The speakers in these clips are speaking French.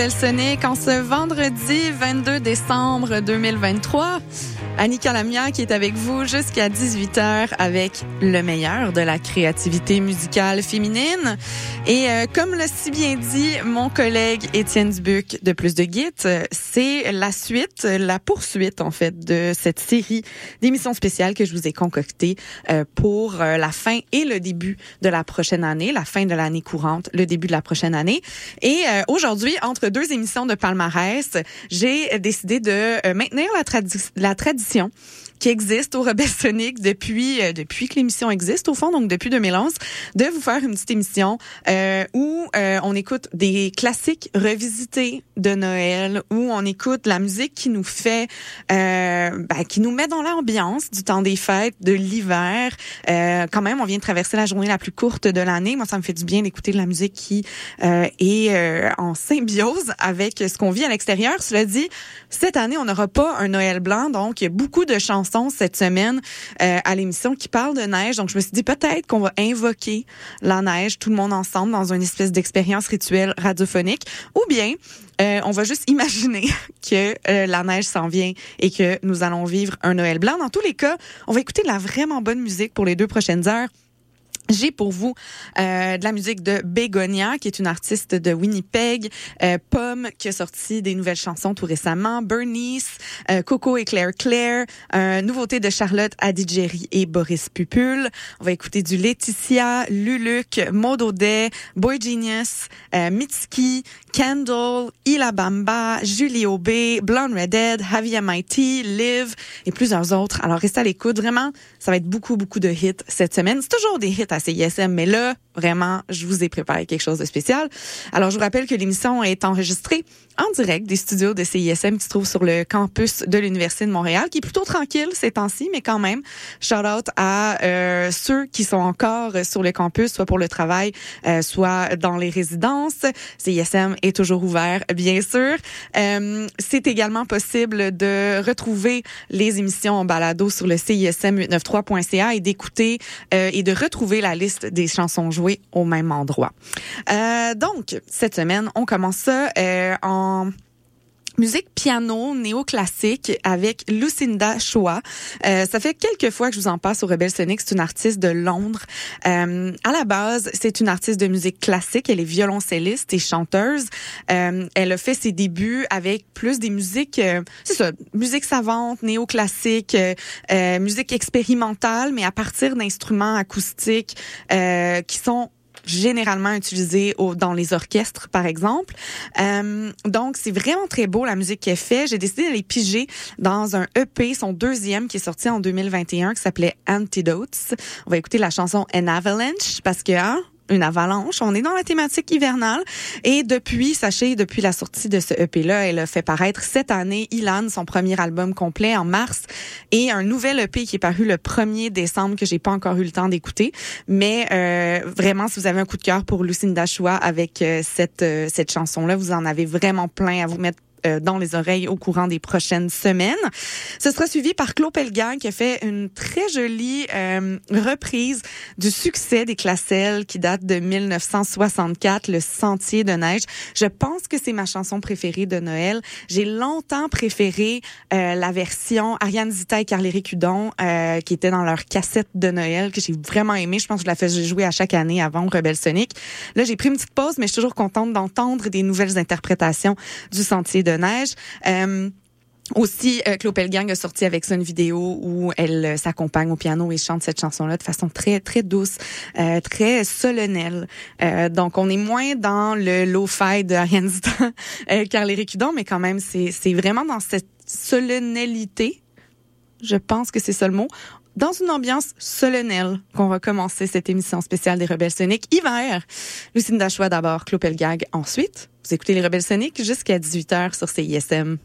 Rebelle Sonic en ce vendredi 22 décembre 2023. Annika Lamia qui est avec vous jusqu'à 18h avec le meilleur de la créativité musicale féminine. Et euh, comme l'a si bien dit mon collègue Étienne Dubuc de Plus de Git, c'est la suite, la poursuite en fait de cette série d'émissions spéciales que je vous ai concoctées euh, pour euh, la fin et le début de la prochaine année, la fin de l'année courante, le début de la prochaine année. Et aujourd'hui, entre deux émissions de palmarès, j'ai décidé de maintenir la, la tradition émission qui existe au Rebelle depuis euh, depuis que l'émission existe au fond, donc depuis 2011, de vous faire une petite émission euh, où euh, on écoute des classiques revisités de Noël, où on écoute la musique qui nous fait, euh, ben, qui nous met dans l'ambiance du temps des fêtes, de l'hiver. Euh, quand même, on vient de traverser la journée la plus courte de l'année. Moi, ça me fait du bien d'écouter de la musique qui est en symbiose avec ce qu'on vit à l'extérieur. Cela dit, cette année, on n'aura pas un Noël blanc, donc il y a beaucoup de chansons cette semaine euh, à l'émission qui parle de neige. Donc, je me suis dit peut-être qu'on va invoquer la neige, tout le monde ensemble, dans une espèce d'expérience rituelle radiophonique. Ou bien, euh, on va juste imaginer que euh, la neige s'en vient et que nous allons vivre un Noël blanc. Dans tous les cas, on va écouter de la vraiment bonne musique pour les deux prochaines heures. J'ai pour vous euh, de la musique de Begonia, qui est une artiste de Winnipeg, euh, Pomme, qui a sorti des nouvelles chansons tout récemment, Bernice, euh, Coco et Claire Claire, euh, nouveauté de Charlotte Adigéry et Boris Pupul. On va écouter du Laetitia, Luluc, Maud Audet, Boy Genius, Mitski, Kendall, Ilabamba, Julie Aubé, Blonde Redhead, Javi MIT, Liv et plusieurs autres. Alors restez à l'écoute. Vraiment, ça va être beaucoup, beaucoup de hits cette semaine. C'est toujours des hits à CISM, mais là, vraiment, je vous ai préparé quelque chose de spécial. Alors, je vous rappelle que l'émission est enregistrée en direct des studios de CISM qui se trouvent sur le campus de l'Université de Montréal, qui est plutôt tranquille ces temps-ci, mais quand même, shout out à euh, ceux qui sont encore sur le campus, soit pour le travail, euh, soit dans les résidences. CISM est toujours ouvert, bien sûr. Euh, c'est également possible de retrouver les émissions en balado sur le CISM893.ca et d'écouter et de retrouver la liste des chansons jouées au même endroit. donc, cette semaine, on commence ça en musique piano néoclassique avec Lucinda Chua. Euh, ça fait quelques fois que je vous en passe au Rebel Sonic. C'est une artiste de Londres. Euh, à la base, c'est une artiste de musique classique. Elle est violoncelliste et chanteuse. Euh, elle a fait ses débuts avec plus des musiques, euh, c'est ça, musique savante, néoclassique, euh, musique expérimentale, mais à partir d'instruments acoustiques qui sont généralement utilisé au, dans les orchestres, par exemple. Euh, donc, c'est vraiment très beau la musique qu'elle fait. J'ai décidé d'aller piger dans un EP, son deuxième, qui est sorti en 2021, qui s'appelait Antidotes. On va écouter la chanson An Avalanche, parce que hein, une avalanche. On est dans la thématique hivernale. Et depuis, sachez, depuis la sortie de ce EP-là, elle a fait paraître cette année Ilan, son premier album complet en mars, et un nouvel EP qui est paru le 1er décembre que j'ai pas encore eu le temps d'écouter. Mais euh, vraiment, si vous avez un coup de cœur pour Lucinda Chua avec euh, cette, euh, cette chanson-là, vous en avez vraiment plein à vous mettre dans les oreilles au courant des prochaines semaines. Ce sera suivi par Claude Pelgan qui a fait une très jolie euh, reprise du succès des Classelles qui date de 1964, Le Sentier de neige. Je pense que c'est ma chanson préférée de Noël. J'ai longtemps préféré euh, la version Ariane Zita et Carly Cudon qui était dans leur cassette de Noël que j'ai vraiment aimé. Je pense que je la faisais jouer à chaque année avant Rebelle Sonic. Là, j'ai pris une petite pause, mais je suis toujours contente d'entendre des nouvelles interprétations du Sentier de neige. Euh, aussi, euh, Claude a sorti avec ça une vidéo où elle euh, s'accompagne au piano et chante cette chanson-là de façon très très douce, euh, très solennelle. Donc, on est moins dans le lo-fi de Ariane Zita, euh, Carl Hudon, mais quand même, c'est vraiment dans cette solennalité. Je pense que c'est ça le mot dans une ambiance solennelle qu'on va commencer cette émission spéciale des Rebelles Soniques hiver. Lucinda Choix d'abord, Claude Pelgag ensuite. Vous écoutez les Rebelles Soniques jusqu'à 18h sur CISM.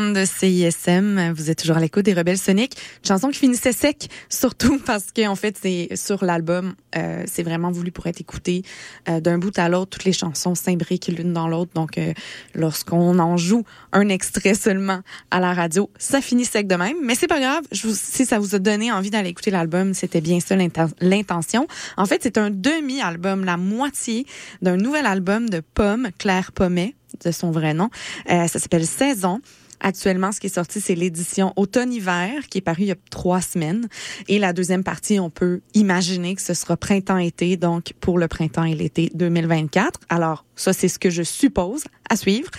de CISM. Vous êtes toujours à l'écoute des Rebelles Soniques. Une chanson qui finissait sec, surtout parce qu'en en fait, c'est sur l'album, euh, c'est vraiment voulu pour être écouté euh, d'un bout à l'autre. Toutes les chansons s'imbriquent l'une dans l'autre. Donc, euh, lorsqu'on en joue un extrait seulement à la radio, ça finit sec de même. Mais c'est pas grave. Si ça vous a donné envie d'aller écouter l'album, c'était bien ça l'intention. En fait, c'est un demi-album, la moitié d'un nouvel album de Pomme, Claire Pommet de son vrai nom. Ça s'appelle Saison. Actuellement, ce qui est sorti, c'est l'édition automne-hiver qui est paru il y a trois semaines. Et la deuxième partie, on peut imaginer que ce sera printemps-été, donc pour le printemps et l'été 2024. Alors, ça, c'est ce que je suppose à suivre.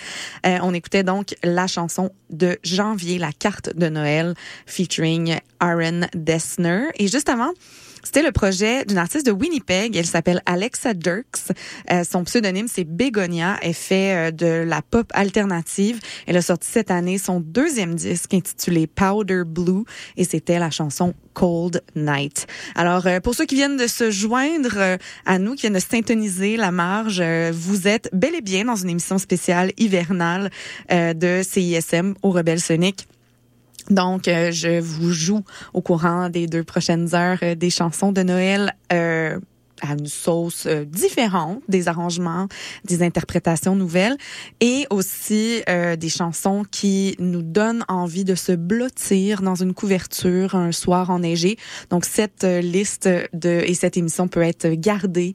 Euh, on écoutait donc la chanson de Janvier, la carte de Noël, featuring Aaron Dessner. Et juste avant, c'était le projet d'une artiste de Winnipeg. Elle s'appelle Alexa Dirks. Euh, son pseudonyme, c'est Begonia. Elle fait euh, de la pop alternative. Elle a sorti cette année son deuxième disque intitulé Powder Blue et c'était la chanson Cold Night. Alors, euh, pour ceux qui viennent de se joindre à nous, qui viennent de syntoniser la marge, vous êtes bel et bien dans une émission spéciale hivernale de CISM au Rebelle Sonic. Donc, euh, je vous joue au courant des deux prochaines heures euh, des chansons de Noël euh, à une sauce euh, différente, des arrangements, des interprétations nouvelles et aussi euh, des chansons qui nous donnent envie de se blottir dans une couverture un soir enneigé. Donc cette euh, liste de et cette émission peut être gardée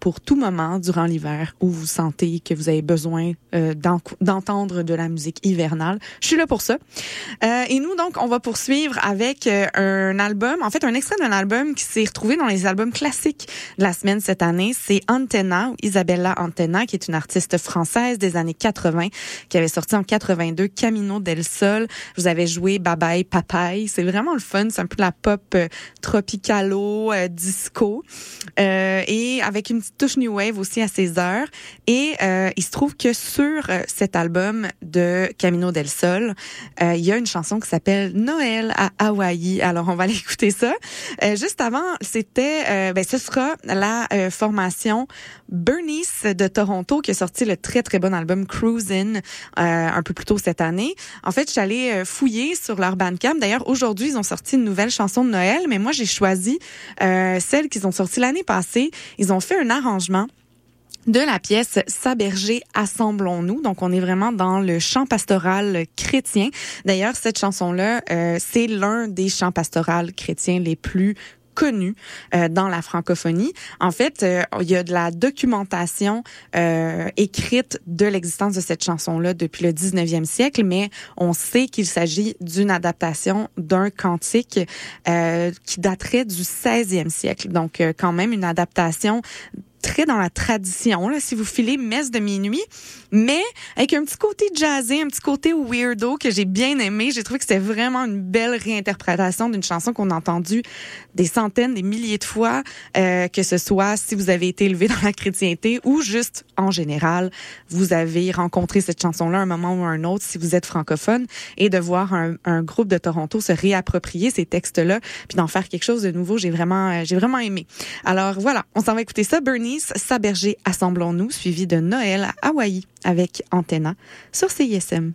pour tout moment durant l'hiver où vous sentez que vous avez besoin d'entendre de la musique hivernale. Je suis là pour ça. et nous donc on va poursuivre avec un album, en fait un extrait d'un album qui s'est retrouvé dans les albums classiques la semaine cette année, c'est Antenna, ou Isabella Antenna, qui est une artiste française des années 80, qui avait sorti en 82 Camino del Sol. Vous avez joué Bye Papaye. C'est vraiment le fun. C'est un peu de la pop euh, tropicalo, euh, disco. Euh, et avec une petite touche new wave aussi à ses heures. Et euh, il se trouve que sur cet album de Camino del Sol, il y a une chanson qui s'appelle Noël à Hawaï. Alors on va aller écouter ça. juste avant, c'était, ben ce sera la euh, formation Bernice de Toronto qui a sorti le très très bon album Cruisin' euh, un peu plus tôt cette année. En fait, je suis allée euh, fouiller sur leur Bandcamp. D'ailleurs, aujourd'hui, ils ont sorti une nouvelle chanson de Noël, mais moi j'ai choisi celle qu'ils ont sortie l'année passée. Ils ont fait un arrangement de la pièce Saberger assemblons-nous. Donc on est vraiment dans le chant pastoral chrétien. D'ailleurs cette chanson là, c'est l'un des chants pastoraux chrétiens les plus connu euh, dans la francophonie. En fait, euh, il y a de la documentation euh, écrite de l'existence de cette chanson-là depuis le 19e siècle, mais on sait qu'il s'agit d'une adaptation d'un cantique qui daterait du 16e siècle. Donc, quand même une adaptation très dans la tradition, là, si vous filez messe de minuit, mais avec un petit côté jazzé, un petit côté weirdo que j'ai bien aimé. J'ai trouvé que c'était vraiment une belle réinterprétation d'une chanson qu'on a entendue des centaines, des milliers de fois, euh, que ce soit si vous avez été élevé dans la chrétienté ou juste en général, vous avez rencontré cette chanson-là un moment ou un autre si vous êtes francophone et de voir un, un groupe de Toronto se réapproprier ces textes-là puis d'en faire quelque chose de nouveau, j'ai vraiment, euh, j'ai vraiment aimé. Alors voilà, on s'en va écouter ça. Bernie Saberger, Assemblons-nous, suivi de Noël à Hawaï avec Antenna sur CISM.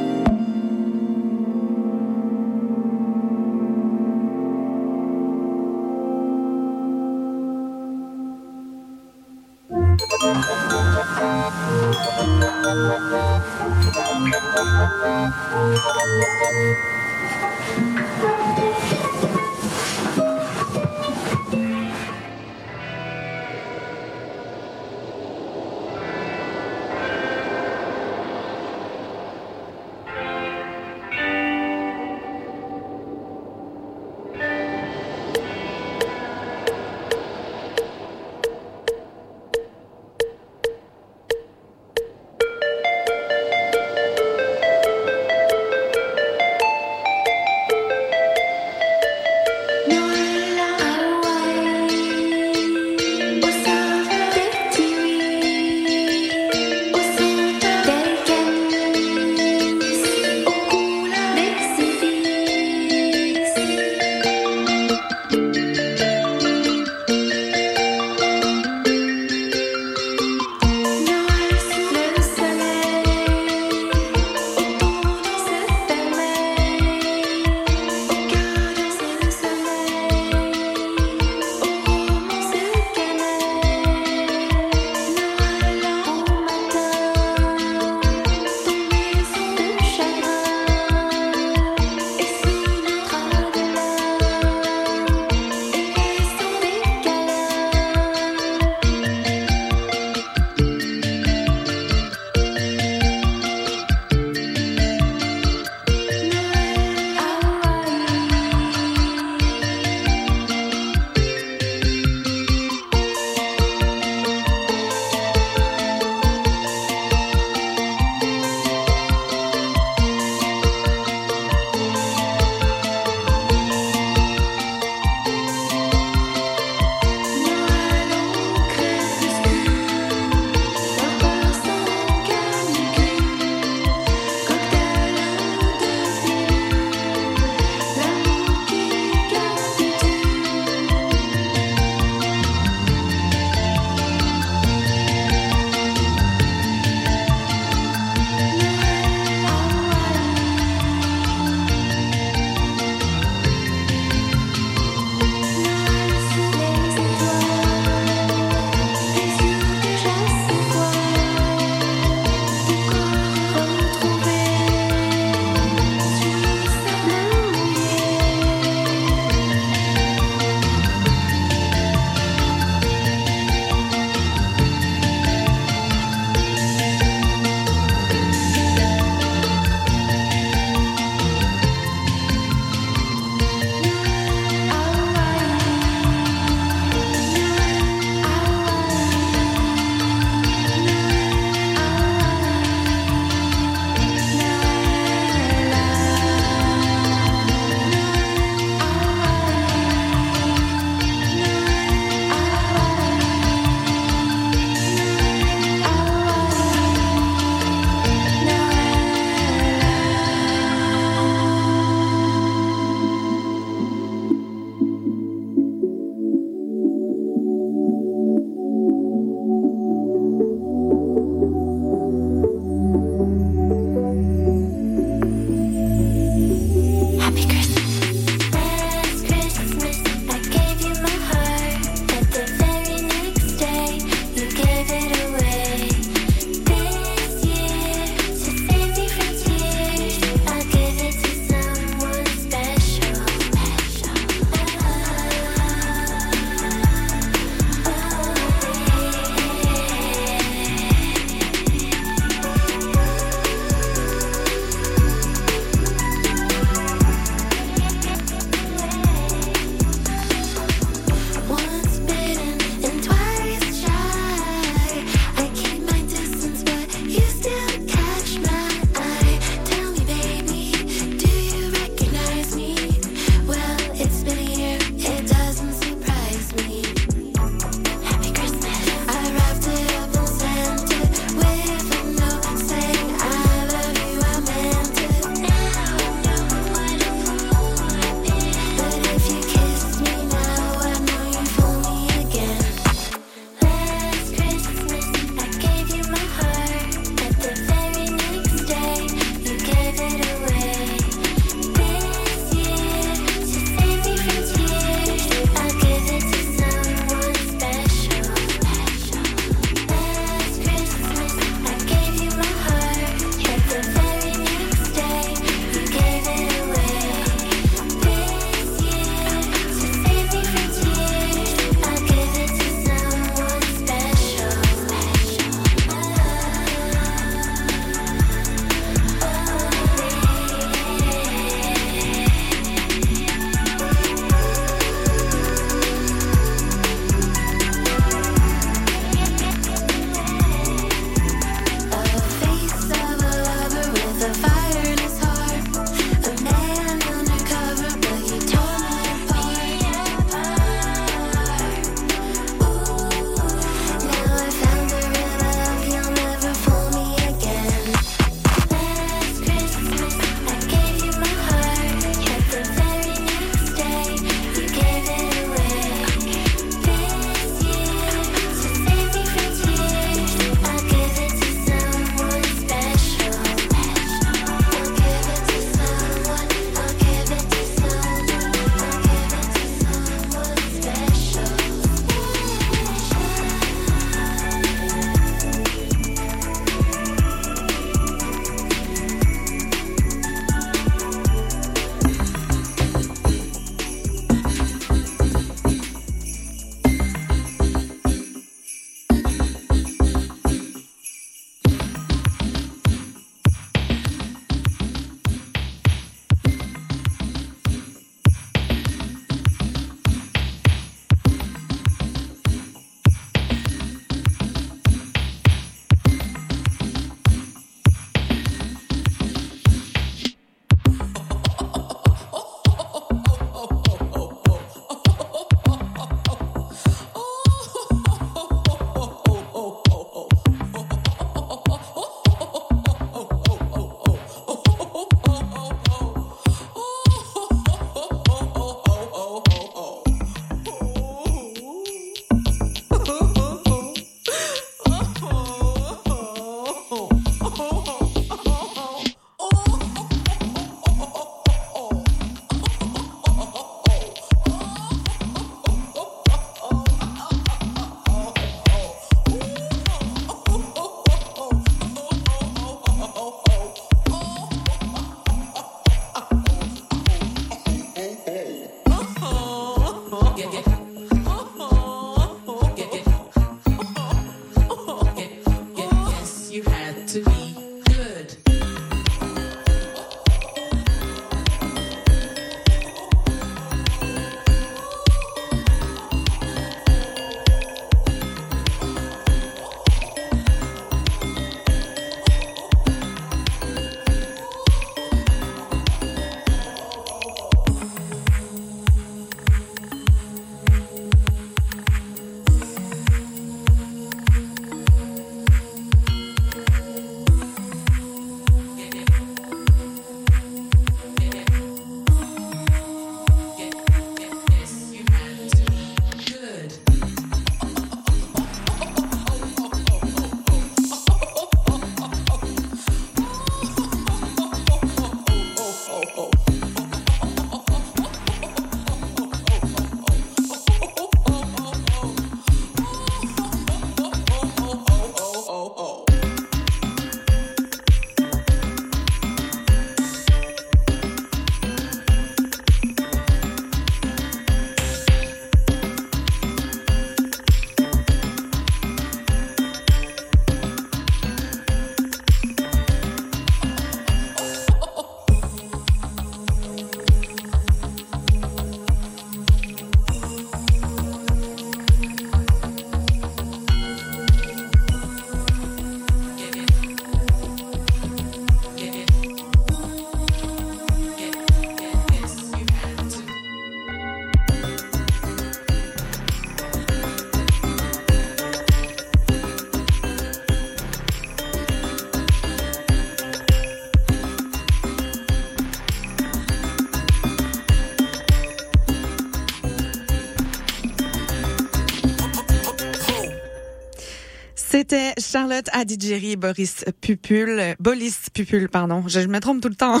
Charlotte Adigéry et Boris Pupul, Bolis Pupul, pardon. Je, me trompe tout le temps en.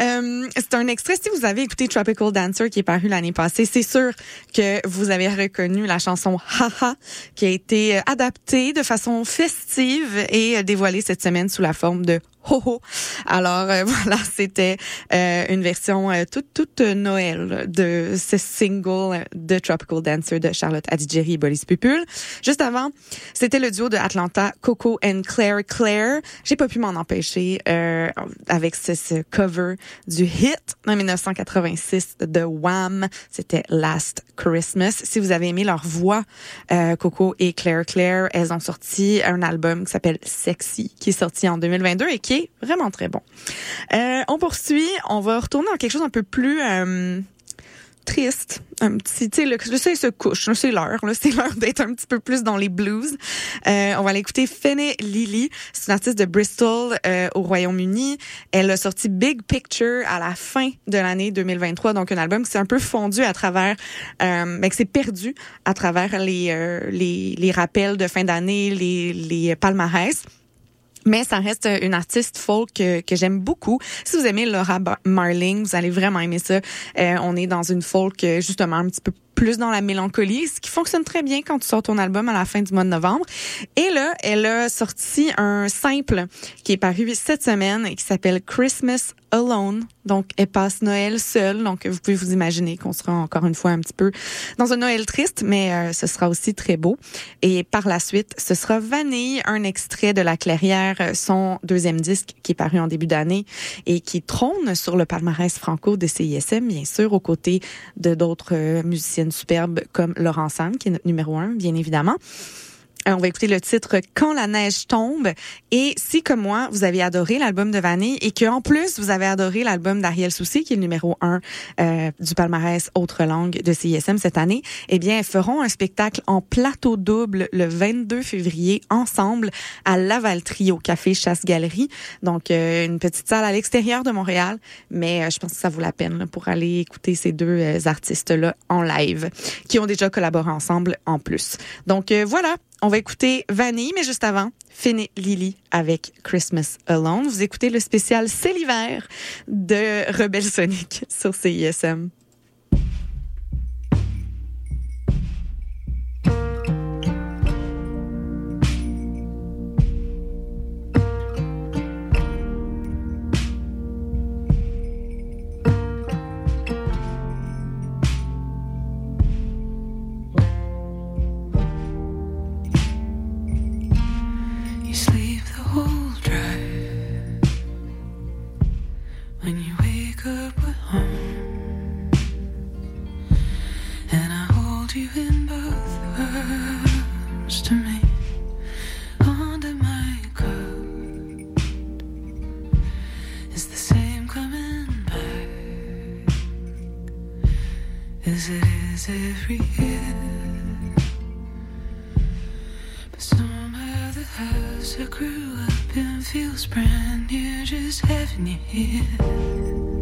Euh, c'est un extrait. Si vous avez écouté Tropical Dancer qui est paru l'année passée, c'est sûr que vous avez reconnu la chanson Haha qui a été adaptée de façon festive et dévoilée cette semaine sous la forme de ho ho. Alors euh, voilà, c'était euh, une version euh, toute toute Noël de ce single de Tropical Dancer de Charlotte Adigéry et Boris Pupul. Juste avant, c'était le duo de Atlanta Coco and Claire Claire. J'ai pas pu m'en empêcher avec ce, ce, cover du hit en 1986 de Wham. C'était Last Christmas. Si vous avez aimé leur voix, Coco et Claire Claire, elles ont sorti un album qui s'appelle Sexy, qui est sorti en 2022 et qui vraiment très bon. Euh, on poursuit, on va retourner dans quelque chose un peu plus euh, triste, un petit, tu sais, le, le se couche, c'est l'heure, c'est l'heure d'être un petit peu plus dans les blues. Euh, on va l'écouter Fene Lily, c'est une artiste de Bristol euh, au Royaume-Uni. Elle a sorti Big Picture à la fin de l'année 2023, donc un album qui s'est un peu fondu à travers, euh, ben, qui s'est perdu à travers les, euh, les, les rappels de fin d'année, les, les palmarès. Mais ça reste une artiste folk que, que j'aime beaucoup. Si vous aimez Laura Marling, vous allez vraiment aimer ça. Euh, on est dans une folk justement un petit peu plus dans la mélancolie, ce qui fonctionne très bien quand tu sors ton album à la fin du mois de novembre. Et là, elle a sorti un simple qui est paru cette semaine et qui s'appelle Christmas Alone. Donc, elle passe Noël seule. Donc, vous pouvez vous imaginer qu'on sera encore une fois un petit peu dans un Noël triste, mais euh, ce sera aussi très beau. Et par la suite, ce sera Vanille, un extrait de La Clairière, euh, son deuxième disque qui est paru en début d'année et qui trône sur le palmarès franco de CISM, bien sûr, aux côtés de d'autres euh, musiciennes superbe comme Laurent Sam, qui est notre numéro un, bien évidemment. Euh, on va écouter le titre Quand la neige tombe. Et si, comme moi, vous avez adoré l'album de Vanille et qu'en plus, vous avez adoré l'album d'Ariel Soucy, qui est le numéro un euh, du palmarès Autre langue de CISM cette année, eh bien, feront un spectacle en plateau double le 22 février ensemble à Lavaltrie au Café Chasse-Galerie. Donc, euh, une petite salle à l'extérieur de Montréal. Mais je pense que ça vaut la peine pour aller écouter ces deux artistes-là en live qui ont déjà collaboré ensemble en plus. Donc, voilà. On va écouter Vanille, mais juste avant, Finny Lily avec Christmas Alone. Vous écoutez le spécial C'est l'hiver de Rebelle Sonic sur CISM. every year. But somehow the house I grew up in feels brand new just having you here.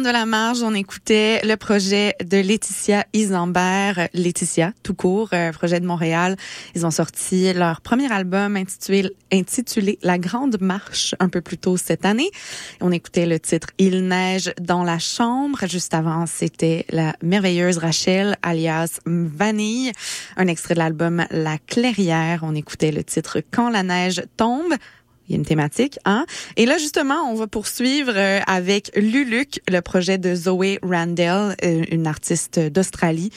De la marge, on écoutait le projet de Laetitia Isambert, Laetitia tout court, euh, projet de Montréal. Ils ont sorti leur premier album intitulé, intitulé La Grande Marche un peu plus tôt cette année. On écoutait le titre Il neige dans la chambre. Juste avant, c'était la merveilleuse Rachel alias Vanille, un extrait de l'album La Clairière. On écoutait le titre Quand la neige tombe il y a une thématique, hein? Et là, justement, on va poursuivre euh, avec Luluc, le projet de Zoé Randell, euh, une artiste d'Australie,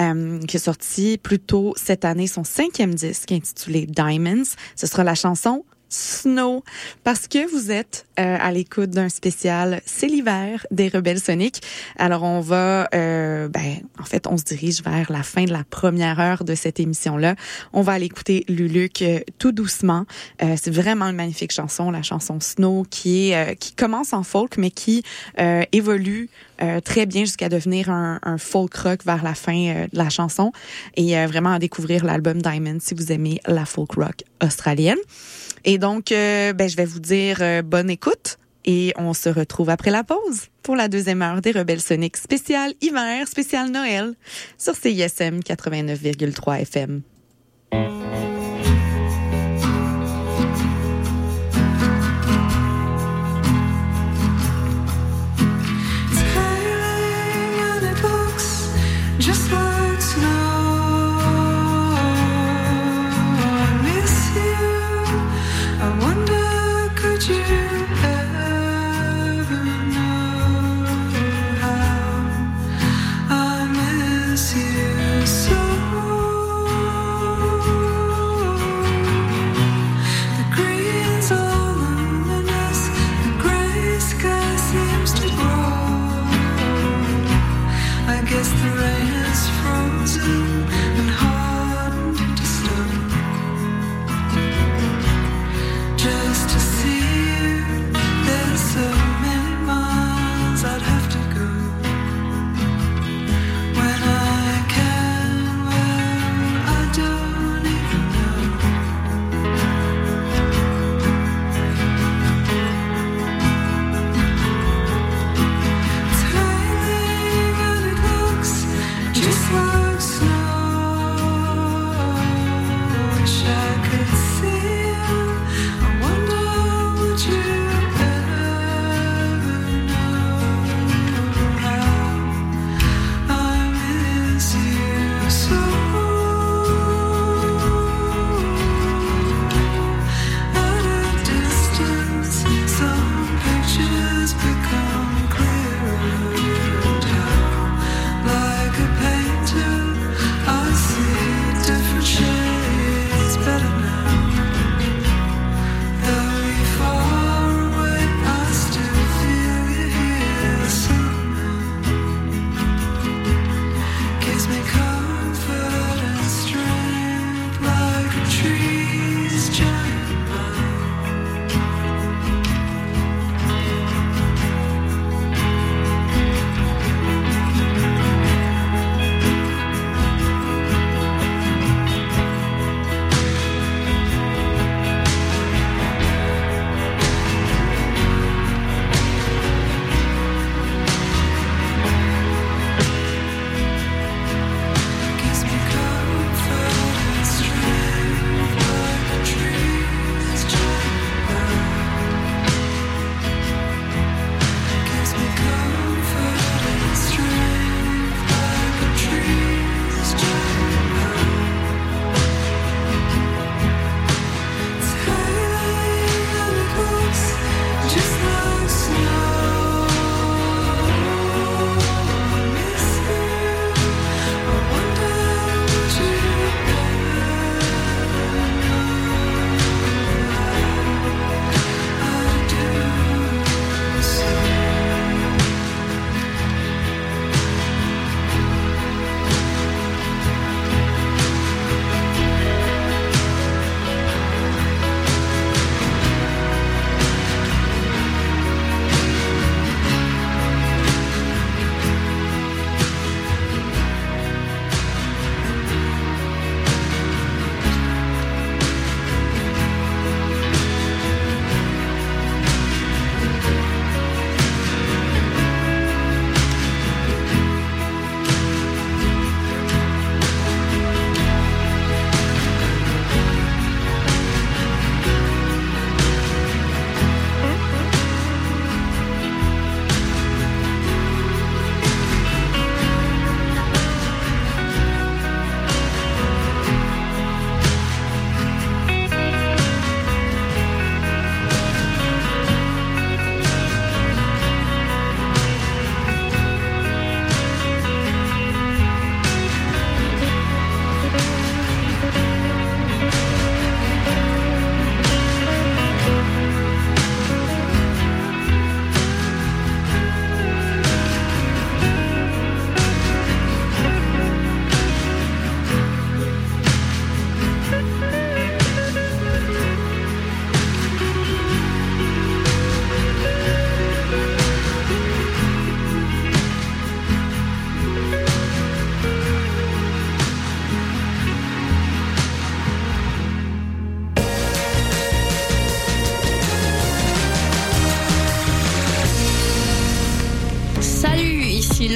euh, qui a sorti plus tôt cette année son cinquième disque intitulé Diamonds. Ce sera la chanson Snow parce que vous êtes euh, à l'écoute d'un spécial C'est l'hiver des Rebelles Soniques. Alors on va euh, ben en fait on se dirige vers la fin de la première heure de cette émission là. On va aller écouter Luluc euh, tout doucement. c'est vraiment une magnifique chanson, la chanson Snow qui est qui commence en folk mais qui évolue très bien jusqu'à devenir un, un, folk rock vers la fin de la chanson et vraiment à découvrir l'album Diamond si vous aimez la folk rock australienne. Et donc, euh, ben, je vais vous dire euh, bonne écoute et on se retrouve après la pause pour la deuxième heure des Rebelles Soniques spécial hiver, spécial Noël sur CISM 89,3 FM.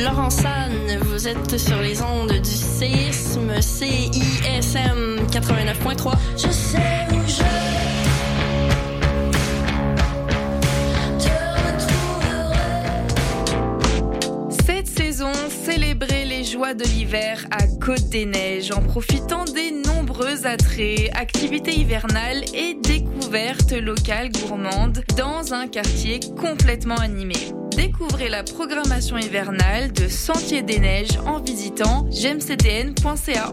Laurent San, vous êtes sur les ondes du séisme CISM 89.3. Je sais où je Cette saison, célébrez les joies de l'hiver à Côte des Neiges en profitant des nombreux attraits, activités hivernales et découvertes locales gourmandes dans un quartier complètement animé. Découvrez la programmation hivernale de Sentier des Neiges en visitant gemcdn.ca.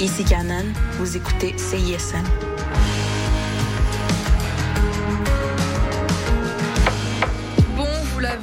Ici Canon. Vous écoutez CISM.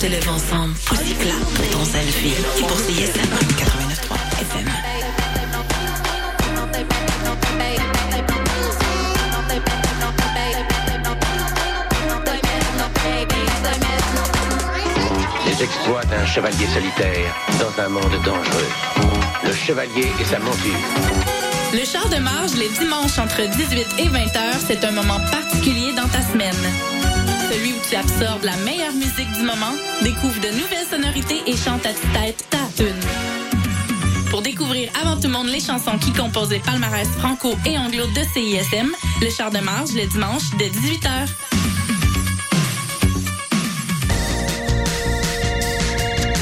Flatte lève ensemble, aussi plat pour ton selfie. Et pour CISM 89.3 FM. Les exploits d'un chevalier solitaire dans un monde dangereux. Le chevalier et sa monture. Le char de marge les dimanches entre 18 et 20 heures, c'est un moment particulier dans ta semaine. Celui où tu absorbes la meilleure musique du moment, découvre de nouvelles sonorités et chante à tue-tête ta tune. Pour découvrir avant tout le monde les chansons qui composent les palmarès franco et anglo de CISM, le char de marge le dimanche de 18h.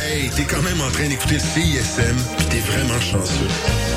Hey, t'es quand même en train d'écouter CISM, pis t'es vraiment chanceux.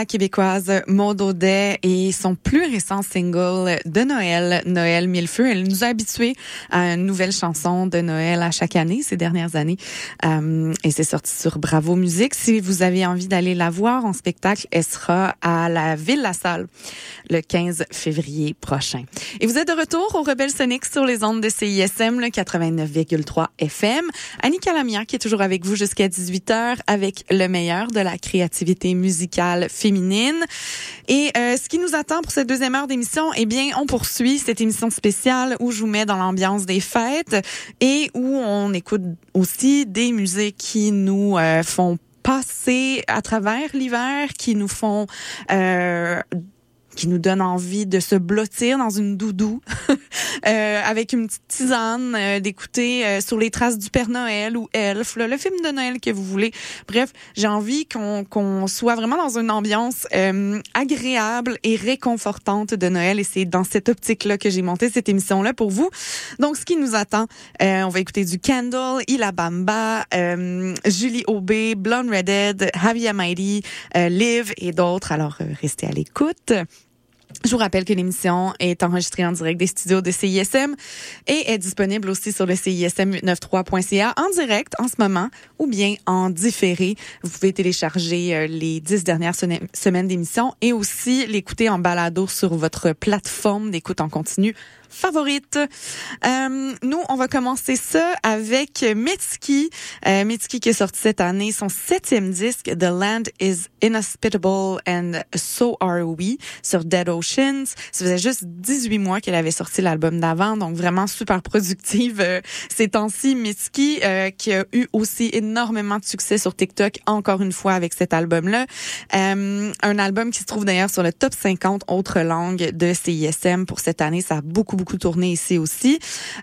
La québécoise Maud Audet et son plus récent single de Noël, Noël Millefeu. Elle nous a habitués à une nouvelle chanson de Noël à chaque année ces dernières années. Euh, et c'est sorti sur Bravo Musique. Si vous avez envie d'aller la voir en spectacle, elle sera à la Ville La Salle le 15 février prochain. Et vous êtes de retour au Rebelle Sonic sur les ondes de CISM, le 89,3 FM. Annika Lamia qui est toujours avec vous jusqu'à 18h avec le meilleur de la créativité musicale. Et euh, ce qui nous attend pour cette deuxième heure d'émission, eh bien, on poursuit cette émission spéciale où je vous mets dans l'ambiance des fêtes et où on écoute aussi des musiques qui nous euh, font passer à travers l'hiver, qui nous font euh, qui nous donne envie de se blottir dans une doudou euh, avec une petite tisane, euh, d'écouter euh, sur les traces du Père Noël ou Elf, là, le film de Noël que vous voulez. Bref, j'ai envie qu'on qu'on soit vraiment dans une ambiance euh, agréable et réconfortante de Noël et c'est dans cette optique-là que j'ai monté cette émission-là pour vous. Donc, ce qui nous attend, euh, on va écouter du Candle, Ila Bamba, euh, Julie Aubé, Blonde Redhead, Javi Amadi, euh, Liv et d'autres. Alors, restez à l'écoute. Je vous rappelle que l'émission est enregistrée en direct des studios de CISM et est disponible aussi sur le CISM893.ca en direct en ce moment ou bien en différé. Vous pouvez télécharger euh, les dix dernières semaines d'émission et aussi l'écouter en balado sur votre plateforme d'écoute en continu favorite. Euh, nous, on va commencer ça avec Mitski. Euh, Mitski qui a sorti cette année son septième disque, The Land is Inhospitable and So Are We, sur Dead Oceans. Ça faisait juste 18 mois qu'elle avait sorti l'album d'avant, donc vraiment super productive euh, ces temps-ci. Mitski, euh, qui a eu aussi énormément de succès sur TikTok, encore une fois avec cet album-là. Euh, un album qui se trouve d'ailleurs sur le top 50 autres langues de CISM pour cette année. Ça a beaucoup, beaucoup tourné ici aussi.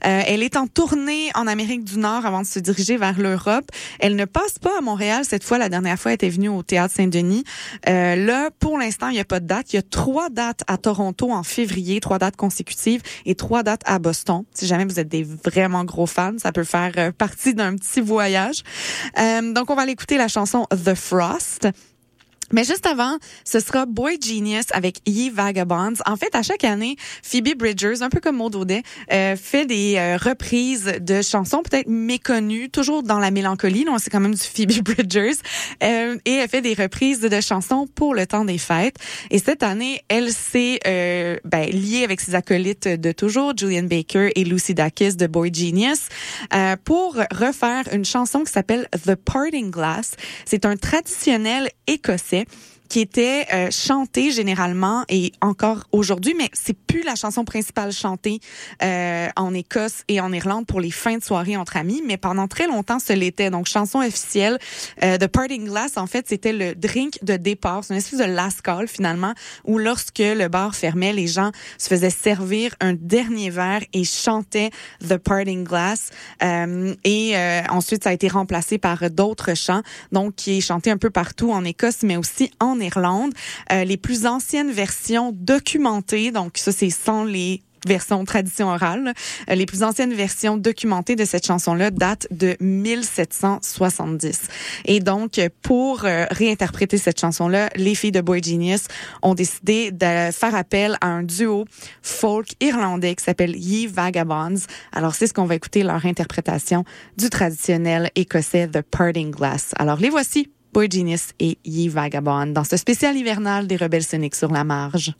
Euh, elle est en tournée en Amérique du Nord avant de se diriger vers l'Europe. Elle ne passe pas à Montréal cette fois. La dernière fois, elle était venue au Théâtre Saint-Denis. Euh, là, pour l'instant, il n'y a pas de date. Il y a trois dates à Toronto en février, trois dates consécutives et trois dates à Boston. Si jamais vous êtes des vraiment gros fans, ça peut faire euh, partie d'un petit voyage. Donc, on va aller écouter la chanson The Frost. Mais juste avant, ce sera Boy Genius avec Ye Vagabonds. En fait, à chaque année, Phoebe Bridgers, un peu comme Maud Audet, euh, fait des euh, reprises de chansons peut-être méconnues, toujours dans la mélancolie. Non, c'est quand même du Phoebe Bridgers. Euh, et elle fait des reprises de chansons pour le temps des fêtes. Et cette année, elle s'est euh, ben, liée avec ses acolytes de toujours, Julian Baker et Lucy Dacus de Boy Genius, euh, pour refaire une chanson qui s'appelle The Parting Glass. C'est un traditionnel écossais Yeah. Qui était euh, chanté généralement et encore aujourd'hui, mais c'est plus la chanson principale chantée euh, en Écosse et en Irlande pour les fins de soirée entre amis, mais pendant très longtemps, ce l'était. Donc, chanson officielle euh, de Parting Glass, en fait, c'était le drink de départ. C'est une espèce de last call, finalement, où lorsque le bar fermait, les gens se faisaient servir un dernier verre et chantaient The Parting Glass. Euh, et euh, ensuite, ça a été remplacé par d'autres chants, donc qui est chanté un peu partout en Écosse, mais aussi en Irlande. Euh, les plus anciennes versions documentées, donc ça, c'est sans les version tradition orale. Euh, Les plus anciennes versions documentées de cette chanson-là datent de 1770. Et donc, pour euh, réinterpréter cette chanson-là, les filles de Boy Genius ont décidé de faire appel à un duo folk irlandais qui s'appelle Ye Vagabonds. Alors, c'est ce qu'on va écouter leur interprétation du traditionnel écossais The Parting Glass. Alors, les voici. Boy Genius et Ye Vagabond dans ce spécial hivernal des Rebelles Soniques sur la marge.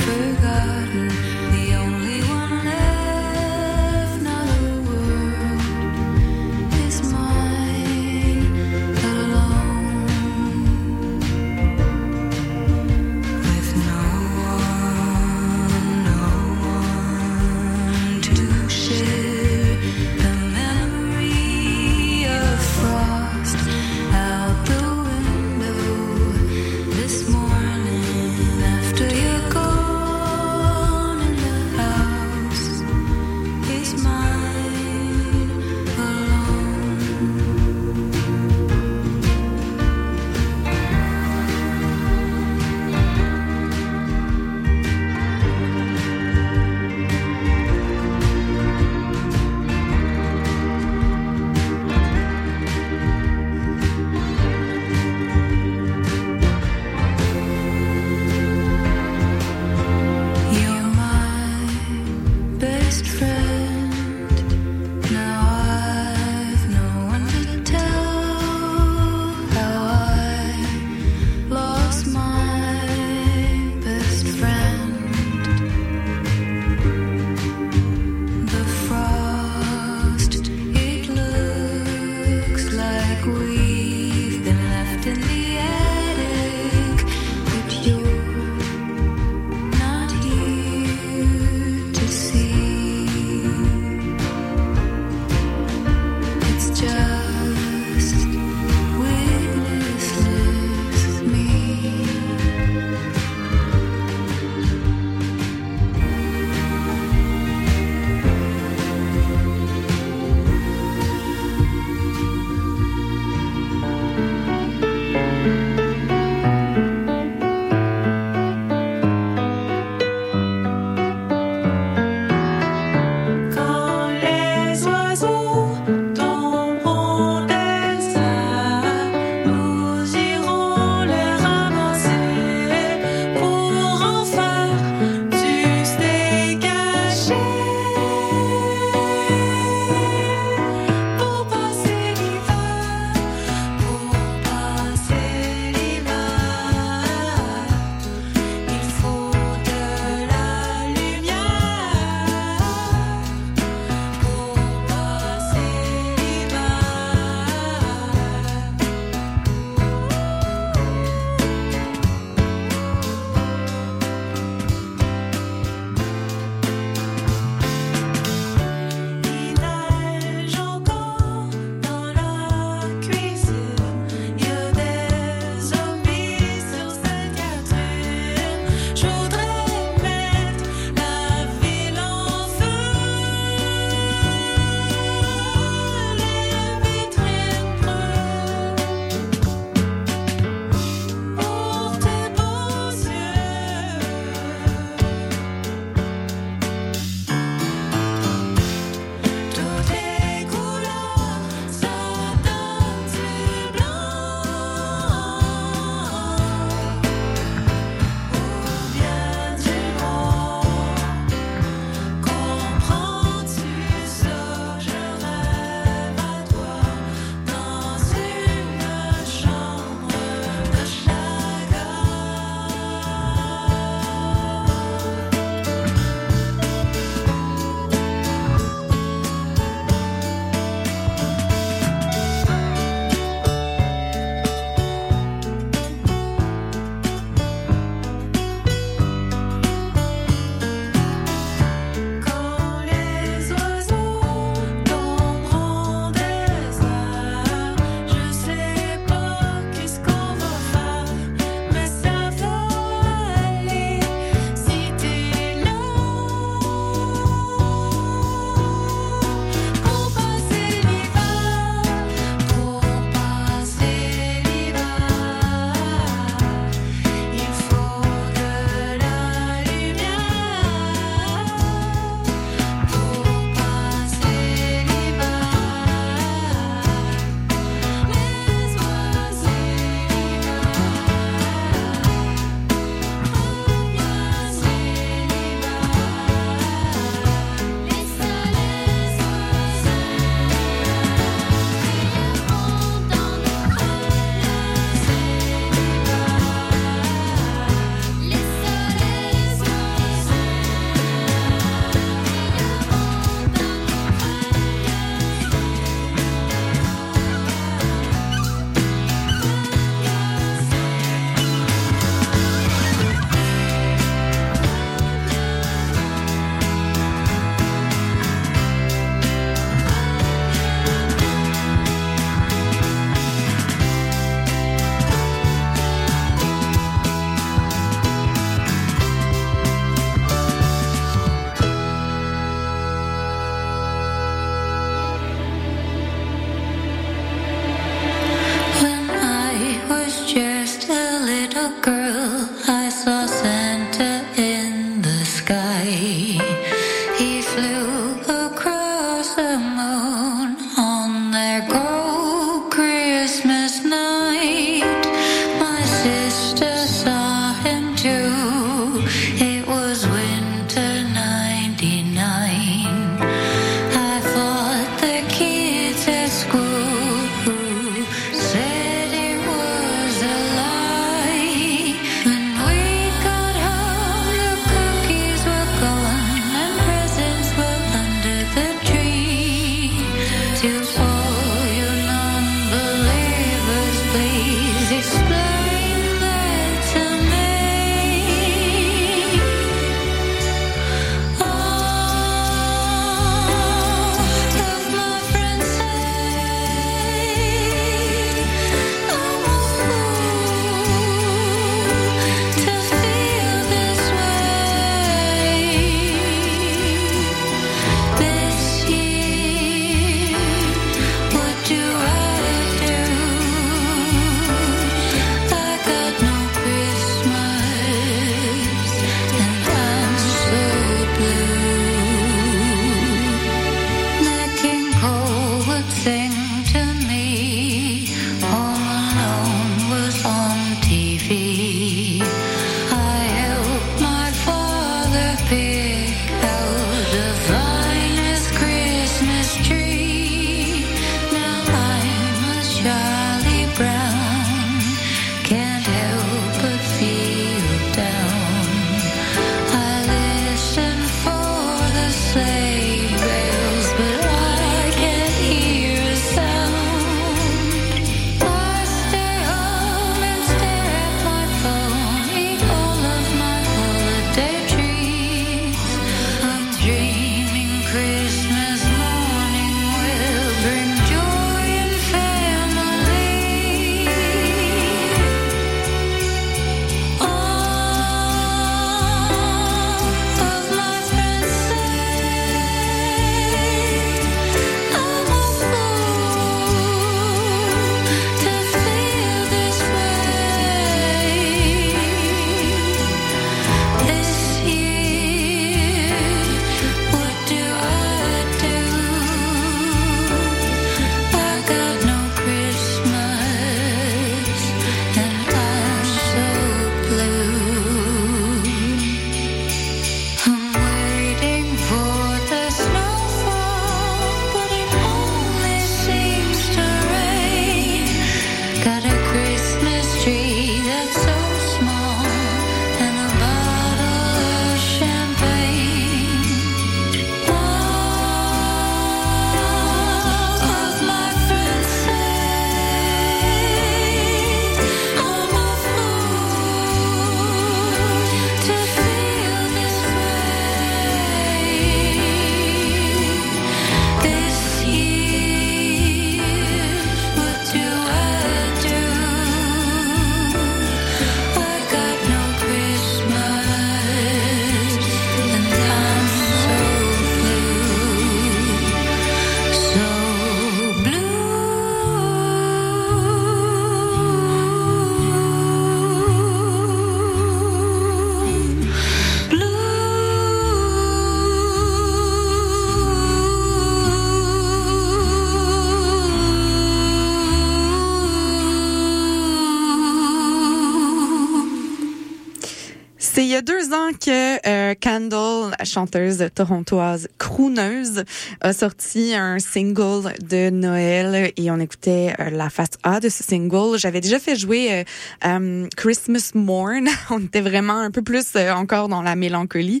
Chanteuse torontoise crooneuse, a sorti un single de Noël et on écoutait euh, la face A de ce single. J'avais déjà fait jouer euh, euh, Christmas Morn. on était vraiment un peu plus encore dans la mélancolie.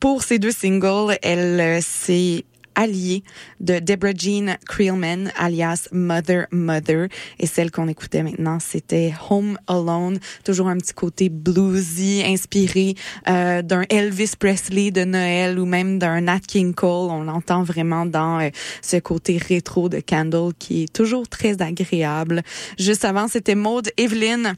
Pour ces deux singles, elle s'est alliée de Deborah Jean Creelman, alias Mother Mother. Et celle qu'on écoutait maintenant, c'était Home Alone. Toujours un petit côté bluesy, inspiré euh, d'un Elvis Presley de Noël ou même d'un Nat King Cole. On l'entend vraiment dans euh, ce côté rétro de Candle qui est toujours très agréable. Juste avant, c'était Maud Evelyn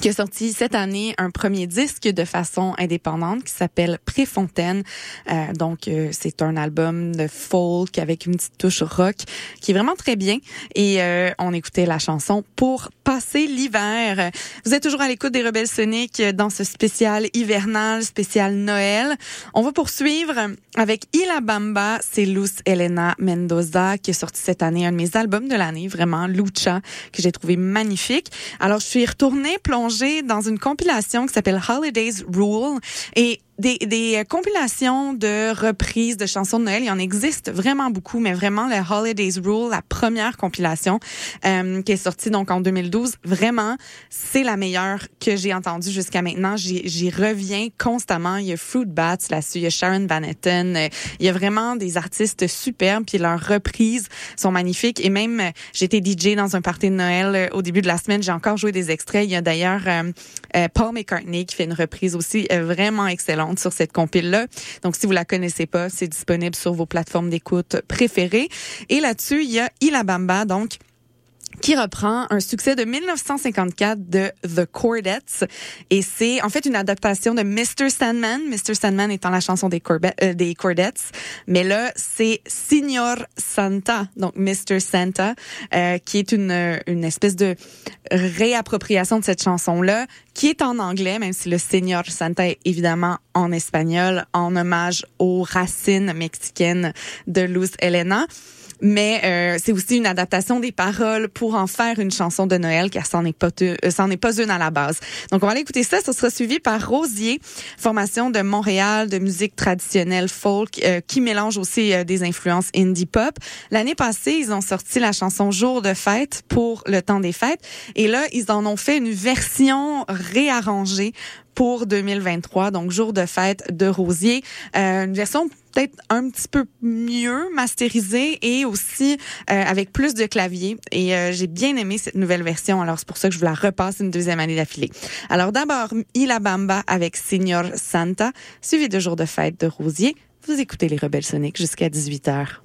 qui a sorti cette année un premier disque de façon indépendante qui s'appelle Préfontaine. Euh, donc, euh, c'est un album de folk avec une petite touche rock qui est vraiment très bien. Et euh, on écoutait la chanson pour passer l'hiver. Vous êtes toujours à l'écoute des Rebelles Soniques dans ce spécial hivernal, spécial Noël. On va poursuivre avec Ila Bamba. C'est Luz Elena Mendoza qui a sorti cette année un de mes albums de l'année, vraiment Lucha, que j'ai trouvé magnifique. Alors, je suis retournée plonger dans une compilation qui s'appelle Holidays Rule. Et des, des compilations de reprises de chansons de Noël, il y en existe vraiment beaucoup, mais vraiment le Holidays Rule, la première compilation euh, qui est sortie donc en 2012, vraiment, c'est la meilleure que j'ai entendue jusqu'à maintenant. J'y reviens constamment. Il y a Fruit Bats là-dessus, il y a Sharon Van Etten, euh, il y a vraiment des artistes superbes, puis leurs reprises sont magnifiques. Et même, euh, j'étais DJ dans un party de Noël euh, au début de la semaine, j'ai encore joué des extraits. Il y a d'ailleurs euh, Paul McCartney qui fait une reprise aussi vraiment excellente sur cette compile-là. Donc, si vous la connaissez pas, c'est disponible sur vos plateformes d'écoute préférées. Et là-dessus, il y a Ilabamba, donc qui reprend un succès de 1954 de The Cordettes et c'est en fait une adaptation de Mr. Sandman, Mr. Sandman étant la chanson des, euh, Cordettes, mais là c'est Signor Santa, donc Mr. Santa, euh, qui est une, une espèce de réappropriation de cette chanson-là, qui est en anglais, même si le Señor Santa est évidemment en espagnol, en hommage aux racines mexicaines de Luz Helena mais euh, c'est aussi une adaptation des paroles pour en faire une chanson de Noël, car c'en est pas, euh, est pas une à la base. Donc on va aller écouter ça. Ça sera suivi par Rosier, formation de Montréal de musique traditionnelle folk, euh, qui mélange aussi euh, des influences indie pop. L'année passée, ils ont sorti la chanson Jour de fête pour le temps des fêtes, et là ils en ont fait une version réarrangée pour 2023, donc jour de fête de Rosier, euh, une version peut-être un petit peu mieux masterisée et aussi euh, avec plus de clavier. Et euh, j'ai bien aimé cette nouvelle version, alors c'est pour ça que je vous la repasse une deuxième année d'affilée. Alors d'abord, Ila Bamba avec Signor Santa, suivi de jour de fête de Rosier. Vous écoutez les Rebelles Soniques jusqu'à 18h.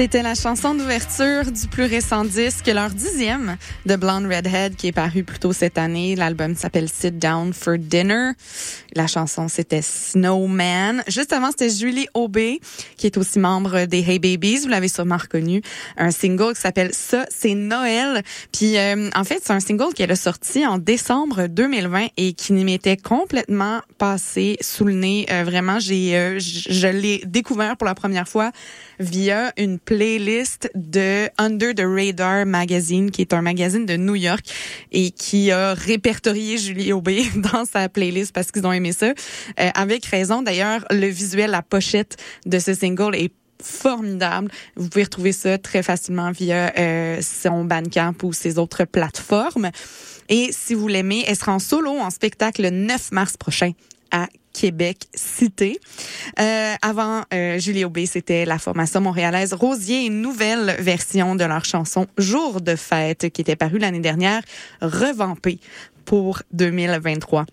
C'était la chanson d'ouverture du plus récent disque, leur dixième de Blonde Redhead qui est paru plus tôt cette année. L'album s'appelle Sit Down for Dinner. La chanson c'était Snowman. Juste avant c'était Julie Aubé qui est aussi membre des Hey Babies. Vous l'avez sûrement reconnu. Un single qui s'appelle Ça c'est Noël. Puis euh, en fait c'est un single qu'elle a sorti en décembre 2020 et qui m'était complètement passé sous le nez. Euh, vraiment j'ai euh, je l'ai découvert pour la première fois via une playlist de Under the Radar Magazine, qui est un magazine de New York et qui a répertorié Julie Aubé dans sa playlist parce qu'ils ont aimé ça. Euh, avec raison, d'ailleurs, le visuel, la pochette de ce single est formidable. Vous pouvez retrouver ça très facilement via euh, son Bandcamp ou ses autres plateformes. Et si vous l'aimez, elle sera en solo en spectacle le 9 mars prochain à Québec Cité. Euh, avant euh, Julie Aubé, c'était la formation montréalaise Rosier, une nouvelle version de leur chanson Jour de fête qui était parue l'année dernière, revampée pour 2023.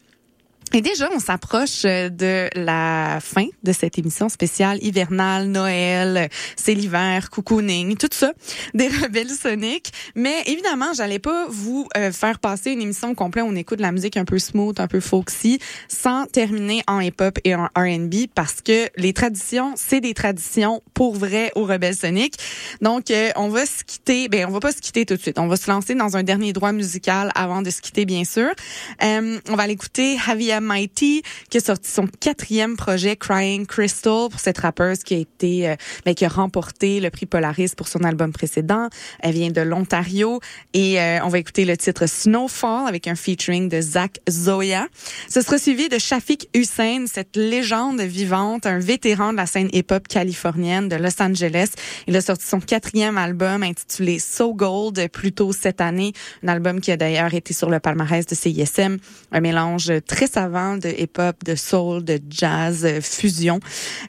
Et déjà, on s'approche euh, de la fin de cette émission spéciale hivernale, Noël, c'est l'hiver, cocooning, tout ça, des rebelles soniques. Mais évidemment, j'allais pas vous euh, faire passer une émission complète où on écoute de la musique un peu smooth, un peu folksy, sans terminer en hip-hop et en R&B, parce que les traditions, c'est des traditions pour vrai aux rebelles soniques. Donc, euh, on va se quitter, ben on va pas se quitter tout de suite. On va se lancer dans un dernier droit musical avant de se quitter, bien sûr. on va l'écouter Javier Mighty, qui a sorti son quatrième projet, Crying Crystal, pour cette rappeuse qui a été, euh, ben, qui a remporté le prix Polaris pour son album précédent. Elle vient de l'Ontario et euh, on va écouter le titre Snowfall avec un featuring de Zach Zoya. Ce sera suivi de Shafik Hussein, cette légende vivante, un vétéran de la scène hip-hop californienne de Los Angeles. Il a sorti son quatrième album intitulé So Gold plus tôt cette année, un album qui a d'ailleurs été sur le palmarès de CISM, un mélange très savant de hip-hop, de soul, de jazz, euh, fusion.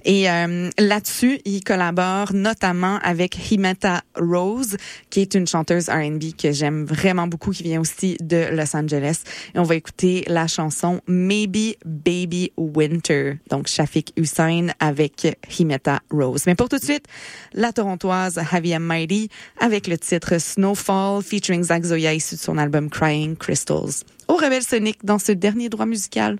Et euh, là-dessus, il collabore notamment avec Himeta Rose, qui est une chanteuse R&B que j'aime vraiment beaucoup, qui vient aussi de Los Angeles. Et on va écouter la chanson Maybe Baby Winter, donc Shafik Hussein avec Himeta Rose. Mais pour tout de suite, la torontoise Javier Mighty avec le titre Snowfall featuring Zach Zoya issu de son album Crying Crystals au Rebelle Sonic dans ce dernier droit musical.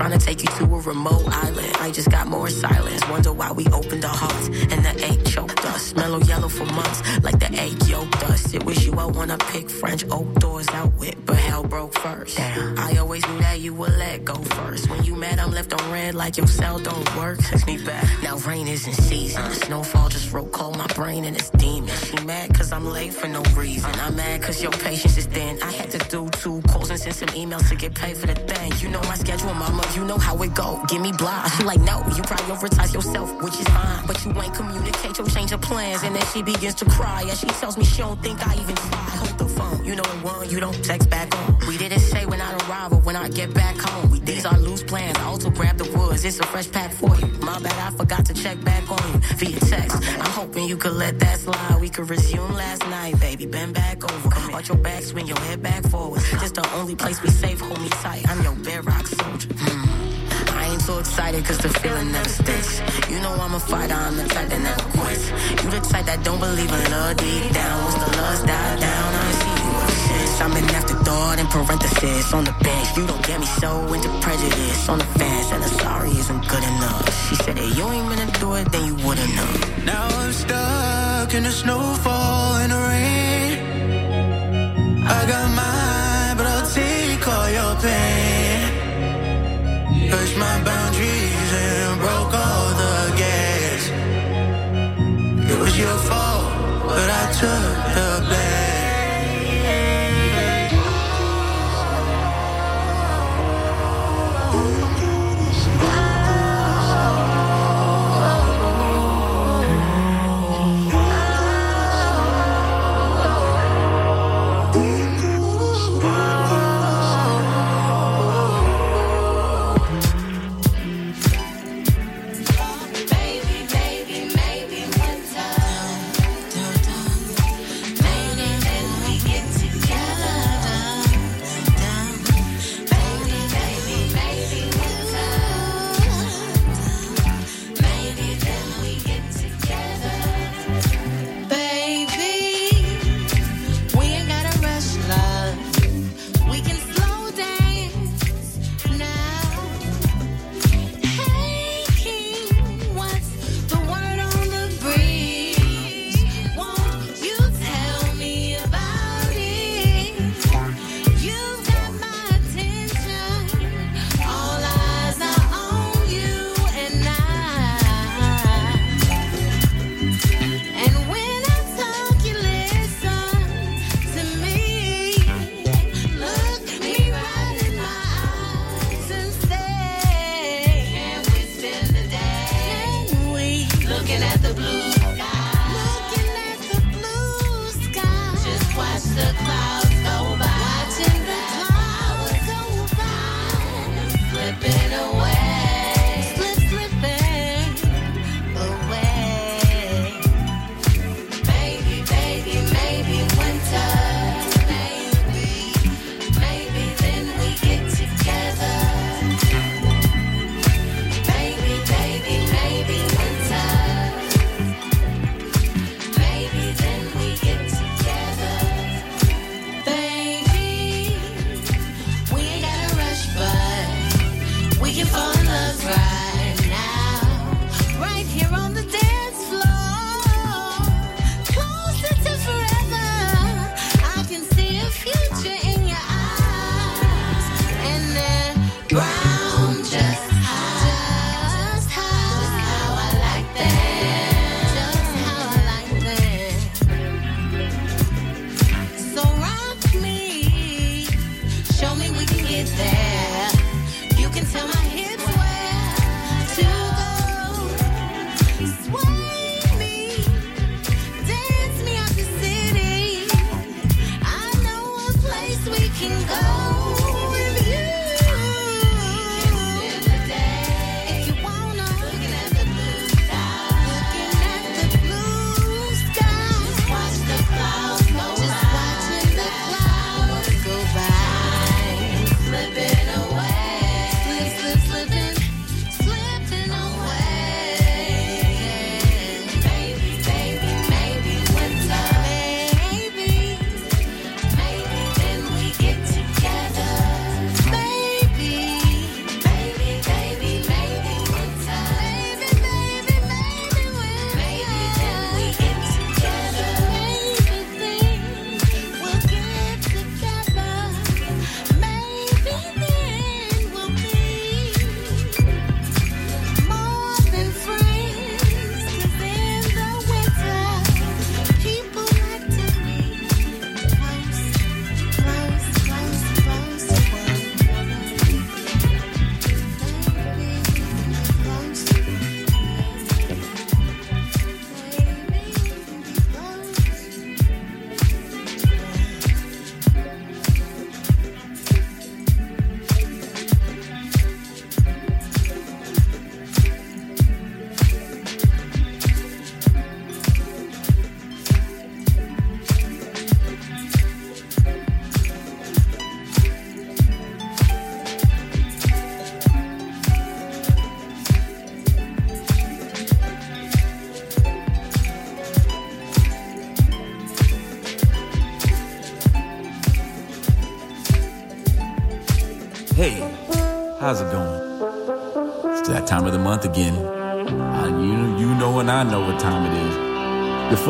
Trying to take you to a remote island. I just got more silence. Wonder why we opened our hearts and the egg choked us. Mellow yellow for months, like the egg yolked us. It was you I wanna pick French oak doors out with, but hell broke first. Damn. I always knew that you would let go first. When you mad, I'm left on red like your cell don't work. Text me back. Now rain is in season. The snowfall just wrote cold my brain and it's demon. She mad cause I'm late for no reason. I'm mad cause your patience is thin. I had to do two calls and send some emails to get paid for the thing. You know my schedule, mama. You know how it go. Give me blah. She like, no, you prioritize yourself, which is fine. But you ain't communicate your change of plans. And then she begins to cry as she tells me she don't think I even try. Hold the phone. You know it one, you don't text back on. We didn't say when I arrive or when I get back home. We these are loose plans. I also grab the woods. It's a fresh pack for you. My bad, I forgot to check back on you via text. I'm hoping you could let that slide. We could resume last night, baby. Bend back over. Watch your back, swing your head back forward. This the only place we safe. Hold me tight. I'm your bedrock soldier. Mm. Ain't excited cause the feeling never sticks. You know I'm a fighter, I'm the type that never quits. You the type that don't believe in love deep down. Once the lust die down, I see you since. I'm an afterthought in parenthesis on the bench. You don't get me so into prejudice on the fence, and the sorry isn't good enough. She said if you ain't to do it, then you wouldn't know. Now I'm stuck in the snowfall and the rain. I got mine, but I'll take all your pain. Pushed my boundaries and broke all the gas. It was your fault, but I took the blame.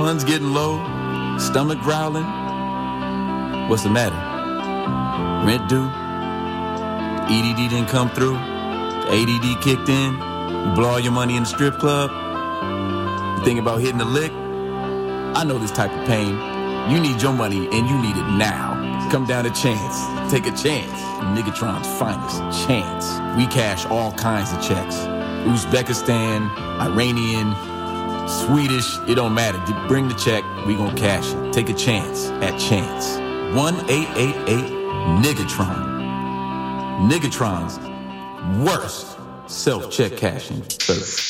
Funds getting low, stomach growling. What's the matter? Rent due? EDD didn't come through? ADD kicked in? You blow all your money in the strip club? You thinking about hitting the lick? I know this type of pain. You need your money and you need it now. Come down to Chance. Take a chance. Niggatron's finest. Chance. We cash all kinds of checks. Uzbekistan, Iranian, Swedish, it don't matter. You bring the check, we gonna cash it. Take a chance at Chance. 1888 Niggatron. Niggatron's worst self-check cashing service.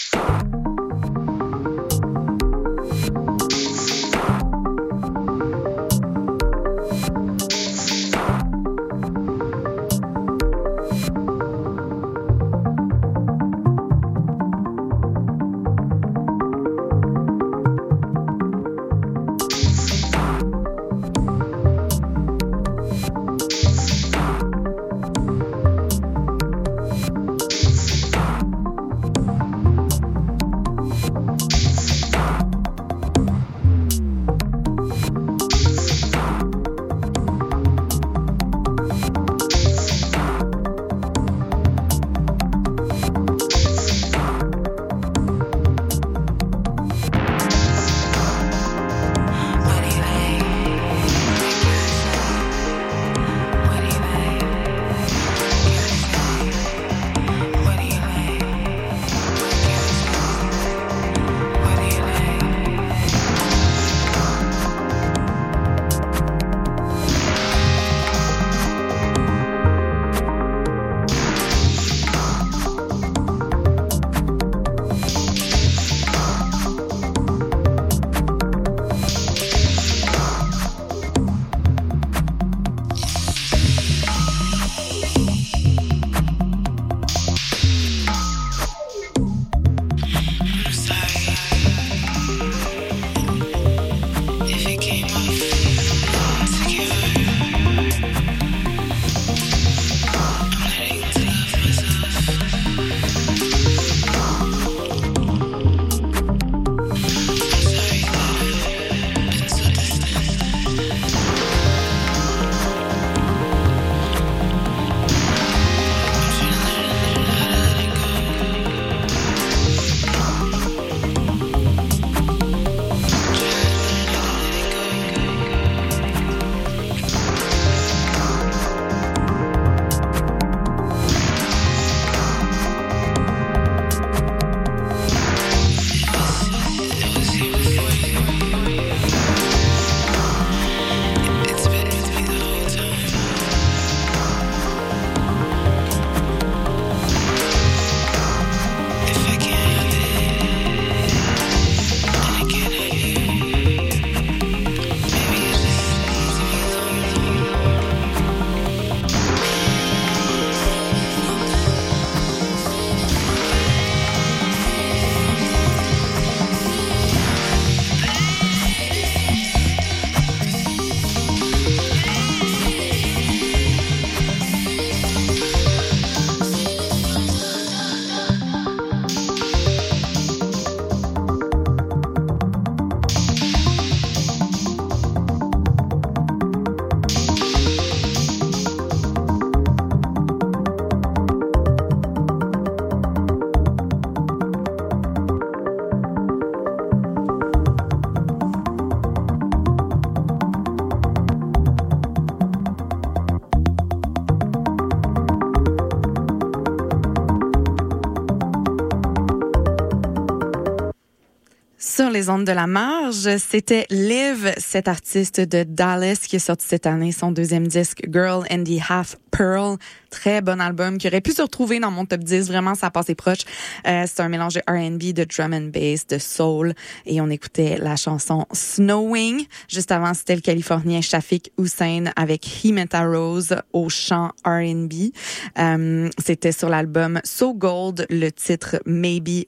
Les ondes de la marge, c'était Liv, cet artiste de Dallas qui est sorti cette année son deuxième disque Girl and the Half Pearl. Très bon album qui aurait pu se retrouver dans mon top 10. Vraiment, ça a passé proche. Euh, c'est un mélange de R&B, de drum and bass, de soul. Et on écoutait la chanson Snowing. Juste avant, c'était le Californien Shafik Hussein avec Himeta Rose au chant R&B. Euh, c'était sur l'album So Gold, le titre Maybe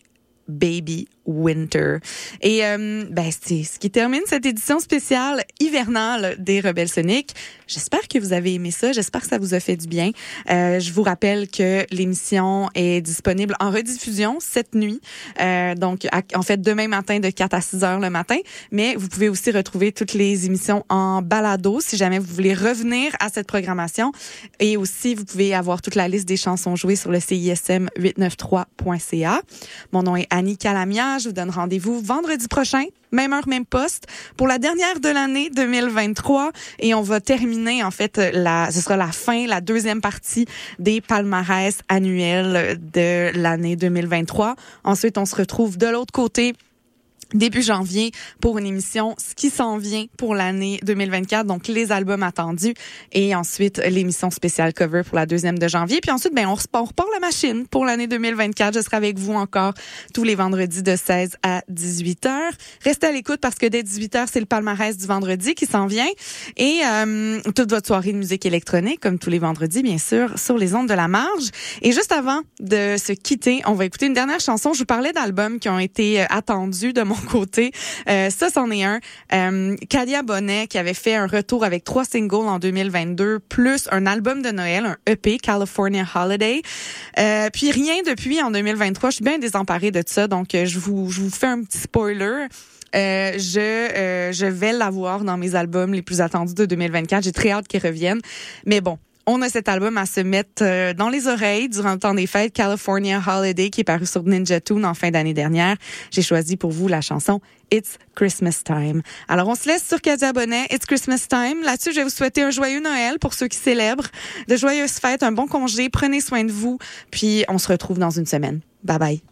Baby Winter. Et euh, ben c'est ce qui termine cette édition spéciale hivernale des Rebelles Soniques. J'espère que vous avez aimé ça. J'espère que ça vous a fait du bien. Euh, je vous rappelle que l'émission est disponible en rediffusion cette nuit. Euh, donc, en fait, demain matin de 4 à 6 heures le matin. Mais vous pouvez aussi retrouver toutes les émissions en balado si jamais vous voulez revenir à cette programmation. Et aussi, vous pouvez avoir toute la liste des chansons jouées sur le CISM 893.ca. Mon nom est Annie Calamia. Je vous donne rendez-vous vendredi prochain, même heure, même poste, pour la dernière de l'année 2023. Et on va terminer, en fait, ce sera la fin, la deuxième partie des palmarès annuels de l'année 2023. Ensuite, on se retrouve de l'autre côté début janvier pour une émission ce qui s'en vient pour l'année 2024 donc les albums attendus et ensuite l'émission spéciale cover pour la deuxième de janvier. Puis ensuite ben on repart, la machine pour l'année 2024 je serai avec vous encore tous les vendredis de 16 à 18 heures. Restez à l'écoute parce que dès 18 heures c'est le palmarès du vendredi qui s'en vient. Et euh, toute votre soirée de musique électronique comme tous les vendredis bien sûr sur les ondes de la marge. Et juste avant de se quitter on va écouter une dernière chanson. Je vous parlais d'albums qui ont été euh, attendus de mon côté. Euh, ça, c'en est un. Euh, Kadia Bonnet, qui avait fait un retour avec trois singles en 2022, plus un album de Noël, un EP, California Holiday. Euh, puis rien depuis en 2023. Je suis bien désemparée de ça, donc euh, je vous, je vous fais un petit spoiler. Euh, je euh, je vais l'avoir dans mes albums les plus attendus de 2024. J'ai très hâte qu'il revienne. Mais bon, on a cet album à se mettre euh, dans les oreilles durant le temps des fêtes, California Holiday, qui est paru sur Ninja Tune en fin d'année dernière. J'ai choisi pour vous la chanson It's Christmas Time. Alors, on se laisse sur Kadia Bonnet, It's Christmas Time. Là-dessus, je vais vous souhaiter un joyeux Noël pour ceux qui célèbrent, de joyeuses fêtes, un bon congé, prenez soin de vous, puis on se retrouve dans une semaine. Bye bye.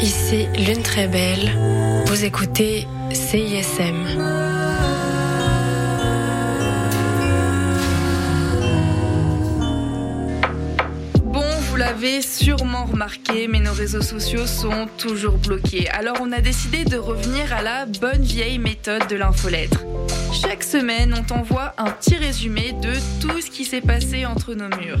Ici Lune Très Belle. Vous écoutez CISM. Bon, vous l'avez sûrement remarqué, mais nos réseaux sociaux sont toujours bloqués. Alors on a décidé de revenir à la bonne vieille méthode de l'infolettre. Chaque semaine, on t'envoie un petit résumé de tout ce qui s'est passé entre nos murs.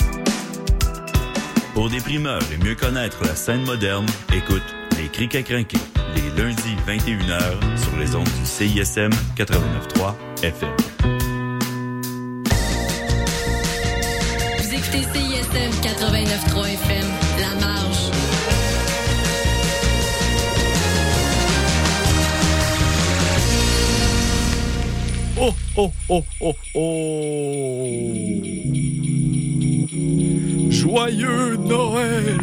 Pour des primeurs et mieux connaître la scène moderne, écoute Les Crics à crinquer, les lundis 21h sur les ondes du CISM 89.3 FM. Vous écoutez CISM 89.3 FM, La Marge. Oh, oh, oh, oh, oh. Joyeux Noël.